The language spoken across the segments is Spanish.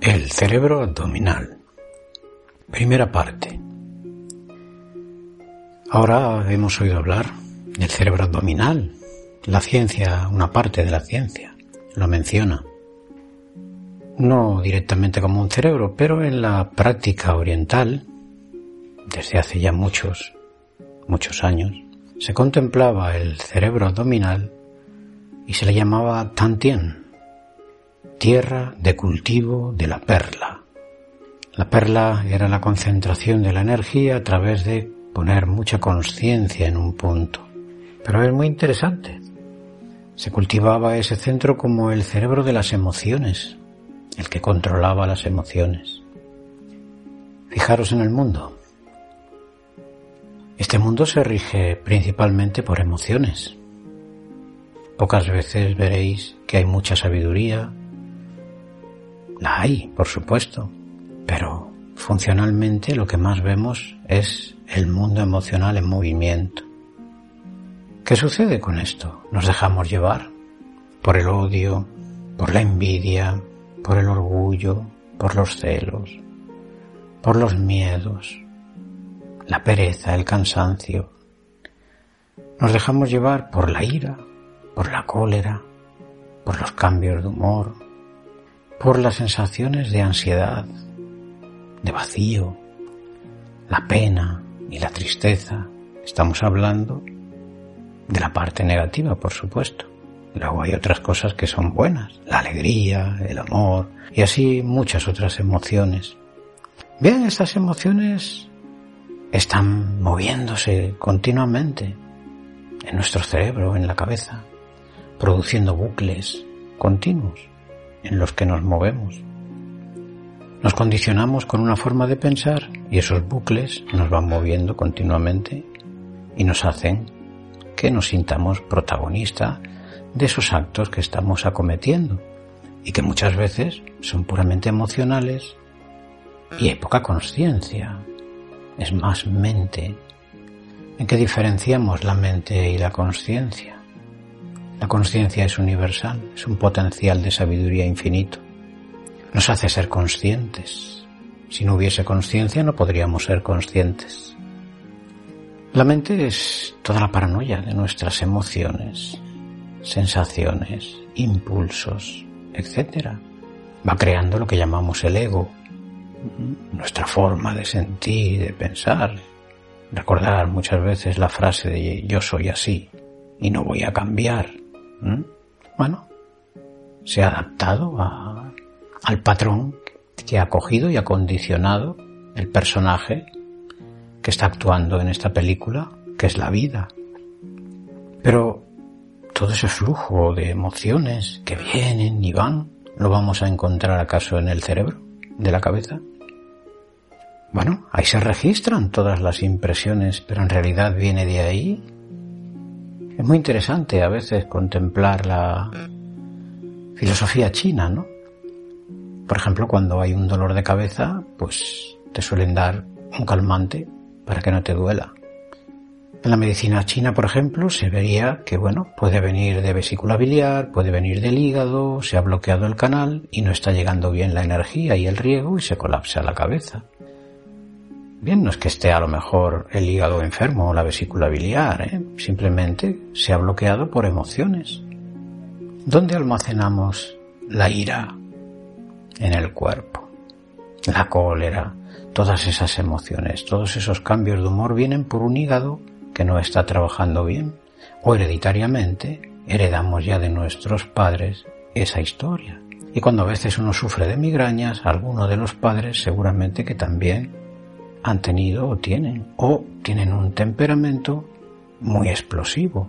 El cerebro abdominal. Primera parte. Ahora hemos oído hablar del cerebro abdominal. La ciencia, una parte de la ciencia, lo menciona. No directamente como un cerebro, pero en la práctica oriental, desde hace ya muchos, muchos años, se contemplaba el cerebro abdominal y se le llamaba Tantien, tierra de cultivo de la perla. La perla era la concentración de la energía a través de poner mucha conciencia en un punto. Pero es muy interesante. Se cultivaba ese centro como el cerebro de las emociones, el que controlaba las emociones. Fijaros en el mundo. Este mundo se rige principalmente por emociones. Pocas veces veréis que hay mucha sabiduría, la hay, por supuesto, pero funcionalmente lo que más vemos es el mundo emocional en movimiento. ¿Qué sucede con esto? Nos dejamos llevar por el odio, por la envidia, por el orgullo, por los celos, por los miedos, la pereza, el cansancio. Nos dejamos llevar por la ira, por la cólera, por los cambios de humor, por las sensaciones de ansiedad, de vacío, la pena y la tristeza. Estamos hablando de la parte negativa, por supuesto. Luego hay otras cosas que son buenas, la alegría, el amor y así muchas otras emociones. Bien, estas emociones están moviéndose continuamente en nuestro cerebro, en la cabeza, produciendo bucles continuos en los que nos movemos. Nos condicionamos con una forma de pensar y esos bucles nos van moviendo continuamente y nos hacen que nos sintamos protagonista de esos actos que estamos acometiendo y que muchas veces son puramente emocionales y hay poca conciencia, es más mente. ¿En qué diferenciamos la mente y la conciencia? La conciencia es universal, es un potencial de sabiduría infinito. Nos hace ser conscientes. Si no hubiese conciencia no podríamos ser conscientes. La mente es toda la paranoia de nuestras emociones, sensaciones, impulsos, etc. Va creando lo que llamamos el ego, nuestra forma de sentir, de pensar. Recordar muchas veces la frase de yo soy así y no voy a cambiar. ¿Mm? Bueno, se ha adaptado al patrón que ha cogido y ha condicionado el personaje que está actuando en esta película, que es la vida. Pero todo ese flujo de emociones que vienen y van, ¿lo vamos a encontrar acaso en el cerebro de la cabeza? Bueno, ahí se registran todas las impresiones, pero en realidad viene de ahí es muy interesante a veces contemplar la filosofía china, ¿no? Por ejemplo, cuando hay un dolor de cabeza, pues te suelen dar un calmante para que no te duela. En la medicina china, por ejemplo, se vería que, bueno, puede venir de vesícula biliar, puede venir del hígado, se ha bloqueado el canal y no está llegando bien la energía y el riego y se colapsa la cabeza. Bien, no es que esté a lo mejor el hígado enfermo o la vesícula biliar, ¿eh? simplemente se ha bloqueado por emociones. ¿Dónde almacenamos la ira? En el cuerpo. La cólera, todas esas emociones, todos esos cambios de humor vienen por un hígado que no está trabajando bien. O hereditariamente heredamos ya de nuestros padres esa historia. Y cuando a veces uno sufre de migrañas, alguno de los padres seguramente que también han tenido o tienen, o tienen un temperamento muy explosivo.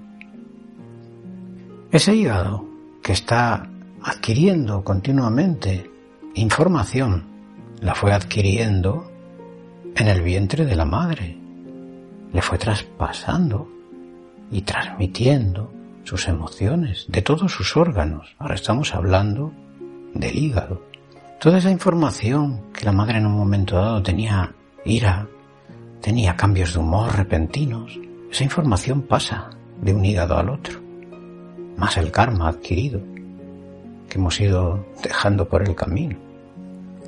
Ese hígado que está adquiriendo continuamente información, la fue adquiriendo en el vientre de la madre, le fue traspasando y transmitiendo sus emociones de todos sus órganos. Ahora estamos hablando del hígado. Toda esa información que la madre en un momento dado tenía ira, tenía cambios de humor repentinos, esa información pasa de un hígado al otro, más el karma adquirido que hemos ido dejando por el camino,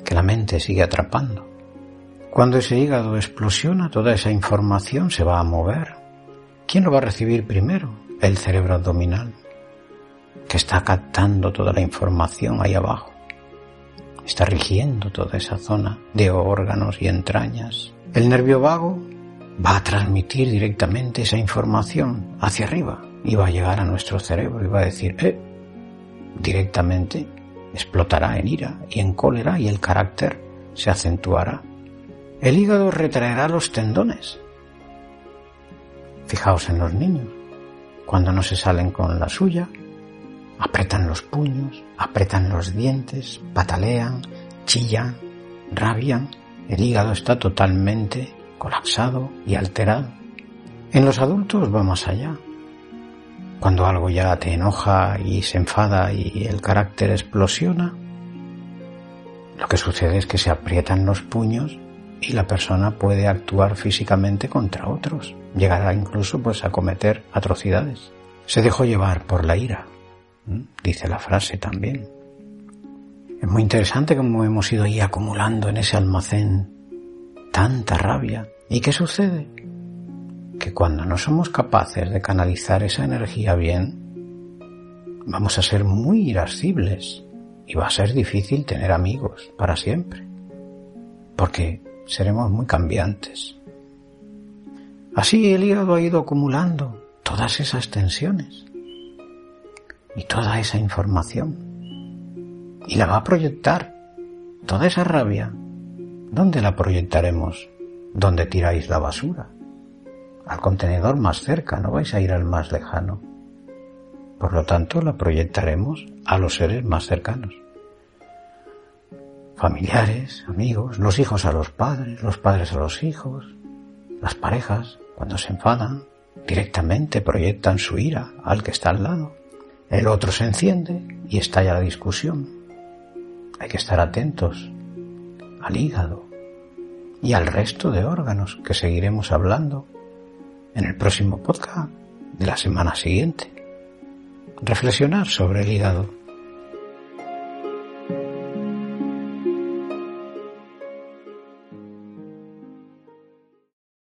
que la mente sigue atrapando. Cuando ese hígado explosiona, toda esa información se va a mover. ¿Quién lo va a recibir primero? El cerebro abdominal, que está captando toda la información ahí abajo. Está rigiendo toda esa zona de órganos y entrañas. El nervio vago va a transmitir directamente esa información hacia arriba y va a llegar a nuestro cerebro y va a decir, eh, directamente explotará en ira y en cólera y el carácter se acentuará. El hígado retraerá los tendones. Fijaos en los niños. Cuando no se salen con la suya, apretan los puños, apretan los dientes, patalean, chillan, rabian. El hígado está totalmente colapsado y alterado. En los adultos va más allá. Cuando algo ya te enoja y se enfada y el carácter explosiona, lo que sucede es que se aprietan los puños y la persona puede actuar físicamente contra otros, llegará incluso pues a cometer atrocidades. Se dejó llevar por la ira, dice la frase también. Es muy interesante cómo hemos ido ahí acumulando en ese almacén tanta rabia. ¿Y qué sucede? Que cuando no somos capaces de canalizar esa energía bien, vamos a ser muy irascibles y va a ser difícil tener amigos para siempre. Porque seremos muy cambiantes. Así el hígado ha ido acumulando todas esas tensiones y toda esa información y la va a proyectar. Toda esa rabia, ¿dónde la proyectaremos? ¿Dónde tiráis la basura? Al contenedor más cerca, no vais a ir al más lejano. Por lo tanto, la proyectaremos a los seres más cercanos familiares, amigos, los hijos a los padres, los padres a los hijos, las parejas, cuando se enfadan, directamente proyectan su ira al que está al lado. El otro se enciende y estalla la discusión. Hay que estar atentos al hígado y al resto de órganos que seguiremos hablando en el próximo podcast de la semana siguiente. Reflexionar sobre el hígado